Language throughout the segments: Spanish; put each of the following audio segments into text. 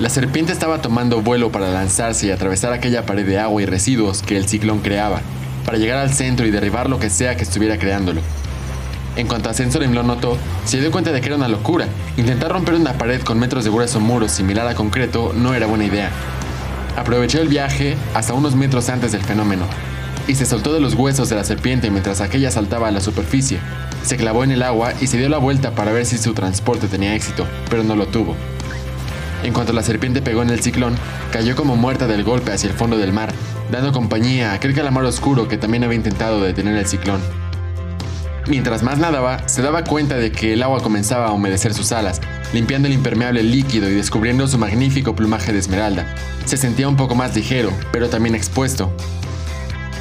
La serpiente estaba tomando vuelo para lanzarse y atravesar aquella pared de agua y residuos que el ciclón creaba, para llegar al centro y derribar lo que sea que estuviera creándolo. En cuanto a Sensorem lo notó, se dio cuenta de que era una locura. Intentar romper una pared con metros de grueso muro similar a concreto no era buena idea. Aprovechó el viaje hasta unos metros antes del fenómeno, y se soltó de los huesos de la serpiente mientras aquella saltaba a la superficie. Se clavó en el agua y se dio la vuelta para ver si su transporte tenía éxito, pero no lo tuvo. En cuanto la serpiente pegó en el ciclón, cayó como muerta del golpe hacia el fondo del mar, dando compañía a aquel calamar oscuro que también había intentado detener el ciclón. Mientras más nadaba, se daba cuenta de que el agua comenzaba a humedecer sus alas, limpiando el impermeable líquido y descubriendo su magnífico plumaje de esmeralda. Se sentía un poco más ligero, pero también expuesto.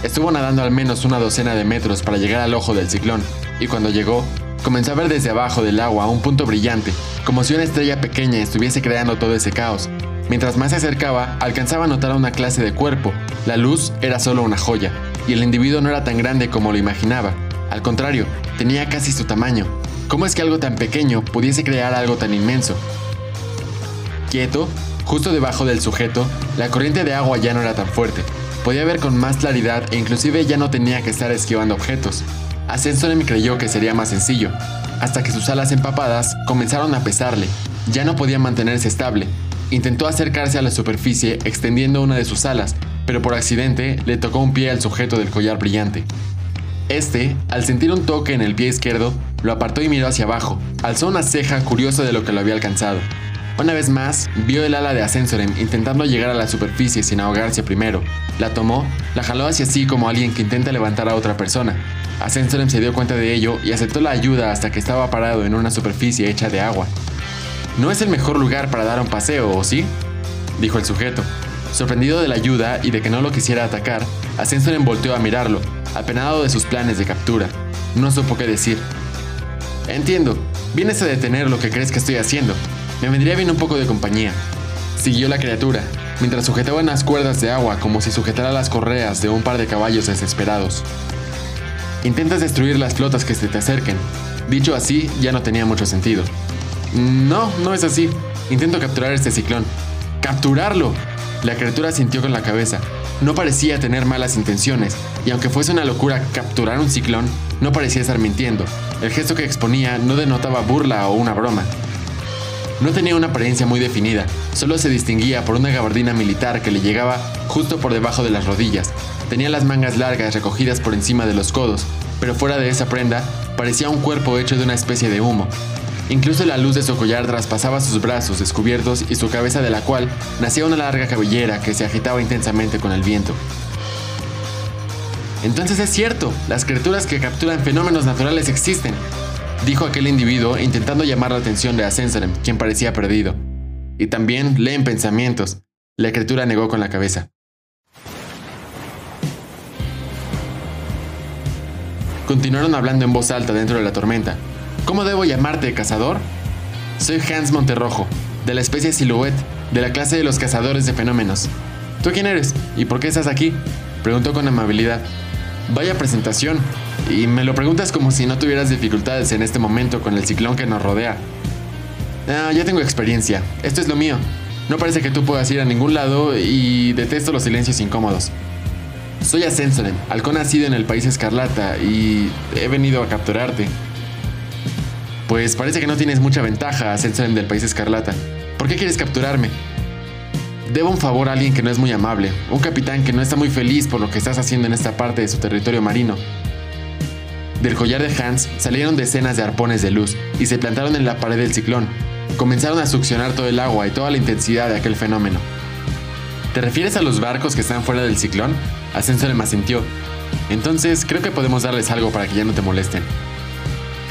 Estuvo nadando al menos una docena de metros para llegar al ojo del ciclón, y cuando llegó, comenzó a ver desde abajo del agua un punto brillante, como si una estrella pequeña estuviese creando todo ese caos. Mientras más se acercaba, alcanzaba a notar una clase de cuerpo. La luz era solo una joya, y el individuo no era tan grande como lo imaginaba. Al contrario, tenía casi su tamaño. ¿Cómo es que algo tan pequeño pudiese crear algo tan inmenso? Quieto, justo debajo del sujeto, la corriente de agua ya no era tan fuerte. Podía ver con más claridad e inclusive ya no tenía que estar esquivando objetos. me creyó que sería más sencillo, hasta que sus alas empapadas comenzaron a pesarle. Ya no podía mantenerse estable. Intentó acercarse a la superficie extendiendo una de sus alas, pero por accidente le tocó un pie al sujeto del collar brillante. Este, al sentir un toque en el pie izquierdo, lo apartó y miró hacia abajo. Alzó una ceja curioso de lo que lo había alcanzado. Una vez más, vio el ala de Ascensorem intentando llegar a la superficie sin ahogarse primero. La tomó, la jaló hacia sí como alguien que intenta levantar a otra persona. Ascensorem se dio cuenta de ello y aceptó la ayuda hasta que estaba parado en una superficie hecha de agua. No es el mejor lugar para dar un paseo, ¿o sí? dijo el sujeto. Sorprendido de la ayuda y de que no lo quisiera atacar, Ascensorem volteó a mirarlo, apenado de sus planes de captura. No supo qué decir. Entiendo, vienes a detener lo que crees que estoy haciendo. Me vendría bien un poco de compañía. Siguió la criatura, mientras sujetaba unas cuerdas de agua como si sujetara las correas de un par de caballos desesperados. Intentas destruir las flotas que se te acerquen. Dicho así, ya no tenía mucho sentido. No, no es así. Intento capturar este ciclón. ¡Capturarlo! La criatura sintió con la cabeza, no parecía tener malas intenciones, y aunque fuese una locura capturar un ciclón, no parecía estar mintiendo. El gesto que exponía no denotaba burla o una broma. No tenía una apariencia muy definida, solo se distinguía por una gabardina militar que le llegaba justo por debajo de las rodillas. Tenía las mangas largas recogidas por encima de los codos, pero fuera de esa prenda parecía un cuerpo hecho de una especie de humo. Incluso la luz de su collar traspasaba sus brazos descubiertos y su cabeza de la cual nacía una larga cabellera que se agitaba intensamente con el viento. Entonces es cierto, las criaturas que capturan fenómenos naturales existen, dijo aquel individuo intentando llamar la atención de Ascensorem, quien parecía perdido. Y también leen pensamientos. La criatura negó con la cabeza. Continuaron hablando en voz alta dentro de la tormenta, ¿Cómo debo llamarte, cazador? Soy Hans Monterrojo, de la especie Silhouette, de la clase de los cazadores de fenómenos. ¿Tú quién eres? ¿Y por qué estás aquí? Preguntó con amabilidad. Vaya presentación. Y me lo preguntas como si no tuvieras dificultades en este momento con el ciclón que nos rodea. Ah, ya tengo experiencia. Esto es lo mío. No parece que tú puedas ir a ningún lado y detesto los silencios incómodos. Soy Ascensoren, halcón nacido en el país Escarlata y he venido a capturarte. Pues parece que no tienes mucha ventaja, Ascension del País Escarlata. ¿Por qué quieres capturarme? Debo un favor a alguien que no es muy amable, un capitán que no está muy feliz por lo que estás haciendo en esta parte de su territorio marino. Del collar de Hans salieron decenas de arpones de luz y se plantaron en la pared del ciclón. Comenzaron a succionar todo el agua y toda la intensidad de aquel fenómeno. ¿Te refieres a los barcos que están fuera del ciclón? Ascenso le asintió. Entonces creo que podemos darles algo para que ya no te molesten.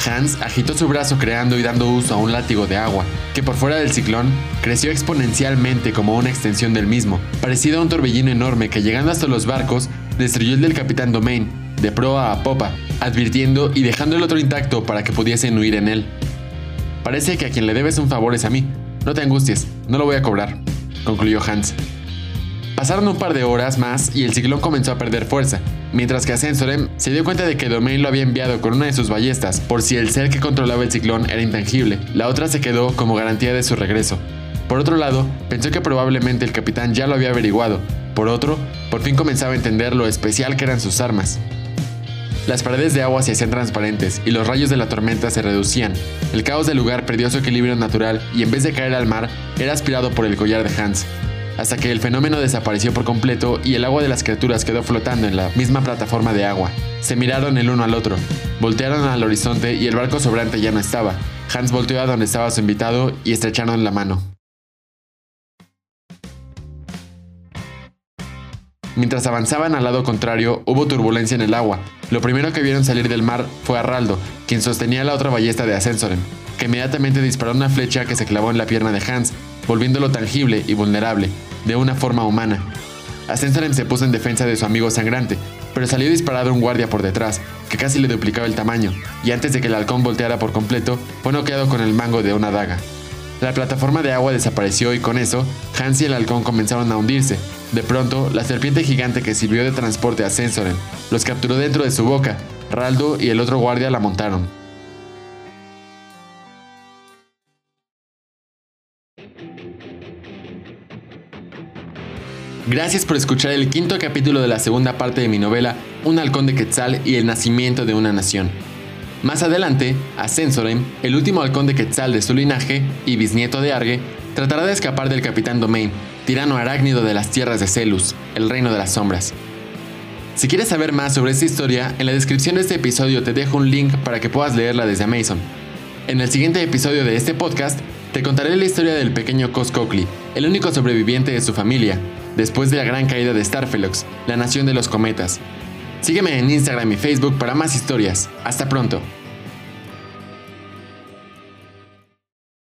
Hans agitó su brazo creando y dando uso a un látigo de agua, que por fuera del ciclón creció exponencialmente como una extensión del mismo, parecido a un torbellino enorme que llegando hasta los barcos destruyó el del capitán Domain, de proa a popa, advirtiendo y dejando el otro intacto para que pudiesen huir en él. Parece que a quien le debes un favor es a mí. No te angusties, no lo voy a cobrar, concluyó Hans. Pasaron un par de horas más y el ciclón comenzó a perder fuerza, mientras que Ascensorem se dio cuenta de que Domain lo había enviado con una de sus ballestas, por si el ser que controlaba el ciclón era intangible. La otra se quedó como garantía de su regreso. Por otro lado, pensó que probablemente el capitán ya lo había averiguado. Por otro, por fin comenzaba a entender lo especial que eran sus armas. Las paredes de agua se hacían transparentes y los rayos de la tormenta se reducían. El caos del lugar perdió su equilibrio natural y en vez de caer al mar, era aspirado por el collar de Hans, hasta que el fenómeno desapareció por completo y el agua de las criaturas quedó flotando en la misma plataforma de agua. Se miraron el uno al otro, voltearon al horizonte y el barco sobrante ya no estaba. Hans volteó a donde estaba su invitado y estrecharon la mano. Mientras avanzaban al lado contrario, hubo turbulencia en el agua. Lo primero que vieron salir del mar fue a Raldo, quien sostenía la otra ballesta de Ascensoren, que inmediatamente disparó una flecha que se clavó en la pierna de Hans, volviéndolo tangible y vulnerable, de una forma humana. Ascensoren se puso en defensa de su amigo sangrante, pero salió disparado un guardia por detrás, que casi le duplicaba el tamaño, y antes de que el halcón volteara por completo, fue noqueado con el mango de una daga. La plataforma de agua desapareció y con eso, Hans y el halcón comenzaron a hundirse. De pronto, la serpiente gigante que sirvió de transporte a Sensoren los capturó dentro de su boca. Raldo y el otro guardia la montaron. Gracias por escuchar el quinto capítulo de la segunda parte de mi novela Un halcón de Quetzal y el nacimiento de una nación. Más adelante, Ascensorem, el último halcón de Quetzal de su linaje y bisnieto de Arge, tratará de escapar del capitán Domain, tirano arácnido de las tierras de Celus, el reino de las sombras. Si quieres saber más sobre esta historia, en la descripción de este episodio te dejo un link para que puedas leerla desde Amazon. En el siguiente episodio de este podcast, te contaré la historia del pequeño Cos Coakley, el único sobreviviente de su familia, después de la gran caída de Starfelox, la nación de los cometas, Sígueme en Instagram y Facebook para más historias. Hasta pronto.